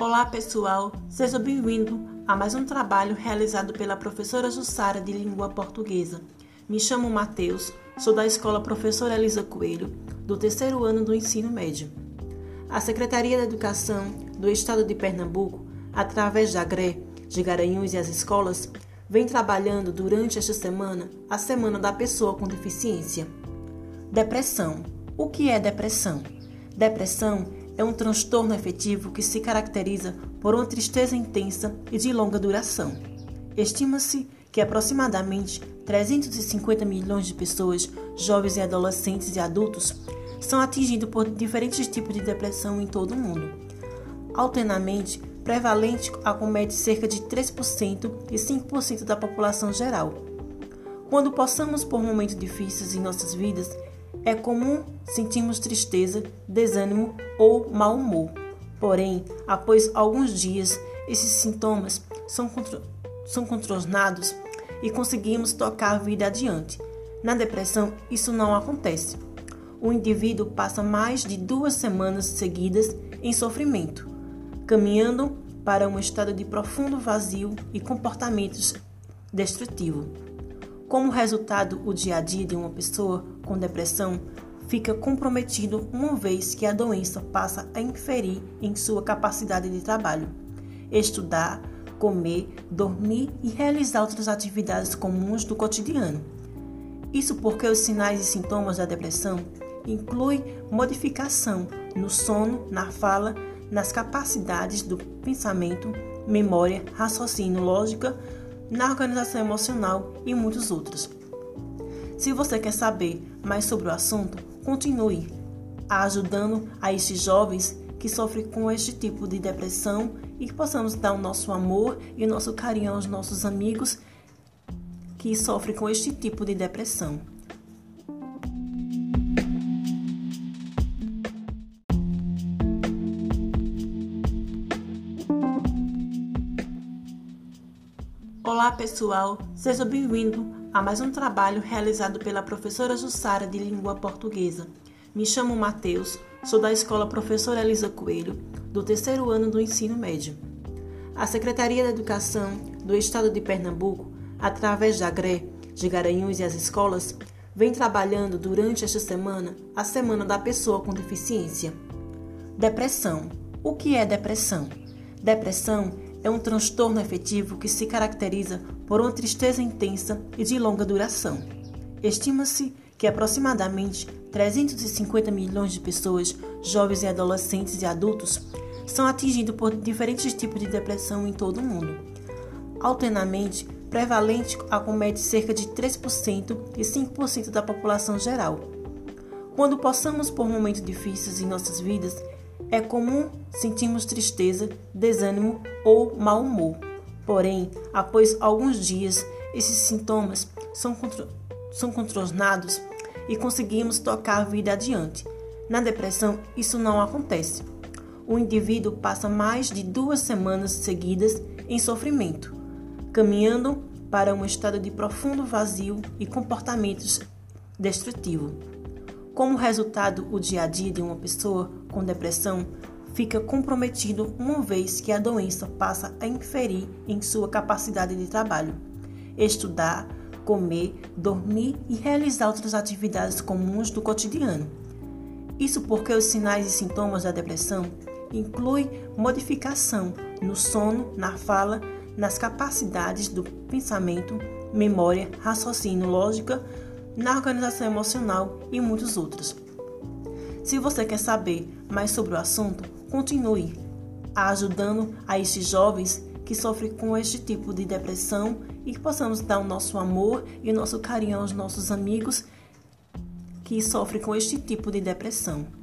Olá pessoal, seja bem-vindo a mais um trabalho realizado pela professora Jussara de Língua Portuguesa. Me chamo Matheus, sou da Escola Professora Elisa Coelho, do terceiro ano do ensino médio. A Secretaria da Educação do Estado de Pernambuco, através da GRE, de Garanhuns e as escolas, vem trabalhando durante esta semana a Semana da Pessoa com Deficiência. Depressão. O que é depressão? Depressão é um transtorno afetivo que se caracteriza por uma tristeza intensa e de longa duração. Estima-se que aproximadamente 350 milhões de pessoas, jovens e adolescentes e adultos, são atingidos por diferentes tipos de depressão em todo o mundo. Alternamente, prevalente acomete cerca de 3% e 5% da população geral. Quando passamos por momentos difíceis em nossas vidas, é comum sentirmos tristeza, desânimo ou mau humor. Porém, após alguns dias, esses sintomas são, contro são contornados e conseguimos tocar a vida adiante. Na depressão, isso não acontece. O indivíduo passa mais de duas semanas seguidas em sofrimento, caminhando para um estado de profundo vazio e comportamentos destrutivos. Como resultado, o dia a dia de uma pessoa com depressão fica comprometido uma vez que a doença passa a inferir em sua capacidade de trabalho, estudar, comer, dormir e realizar outras atividades comuns do cotidiano. Isso porque os sinais e sintomas da depressão incluem modificação no sono, na fala, nas capacidades do pensamento, memória, raciocínio, lógica, na organização emocional e muitos outros. Se você quer saber mais sobre o assunto, continue ajudando a estes jovens que sofrem com este tipo de depressão e que possamos dar o nosso amor e o nosso carinho aos nossos amigos que sofrem com este tipo de depressão. Olá pessoal, seja bem-vindo a mais um trabalho realizado pela professora Jussara de Língua Portuguesa. Me chamo Matheus, sou da Escola Professora Elisa Coelho, do terceiro ano do ensino médio. A Secretaria da Educação do Estado de Pernambuco, através da GRE, de Garanhuns e as escolas, vem trabalhando durante esta semana a Semana da Pessoa com Deficiência. Depressão. O que é depressão? Depressão é um transtorno afetivo que se caracteriza por uma tristeza intensa e de longa duração. Estima-se que aproximadamente 350 milhões de pessoas, jovens e adolescentes e adultos, são atingidos por diferentes tipos de depressão em todo o mundo. Alternamente, prevalente acomete cerca de 3% e 5% da população geral. Quando passamos por momentos difíceis em nossas vidas, é comum sentirmos tristeza, desânimo ou mau humor. Porém, após alguns dias, esses sintomas são, contro são contornados e conseguimos tocar a vida adiante. Na depressão, isso não acontece. O indivíduo passa mais de duas semanas seguidas em sofrimento, caminhando para um estado de profundo vazio e comportamentos destrutivos. Como resultado, o dia a dia de uma pessoa com depressão fica comprometido uma vez que a doença passa a inferir em sua capacidade de trabalho, estudar, comer, dormir e realizar outras atividades comuns do cotidiano. Isso porque os sinais e sintomas da depressão incluem modificação no sono, na fala, nas capacidades do pensamento, memória, raciocínio, lógica, na organização emocional e muitos outros. Se você quer saber mais sobre o assunto, continue ajudando a estes jovens que sofrem com este tipo de depressão e que possamos dar o nosso amor e o nosso carinho aos nossos amigos que sofrem com este tipo de depressão.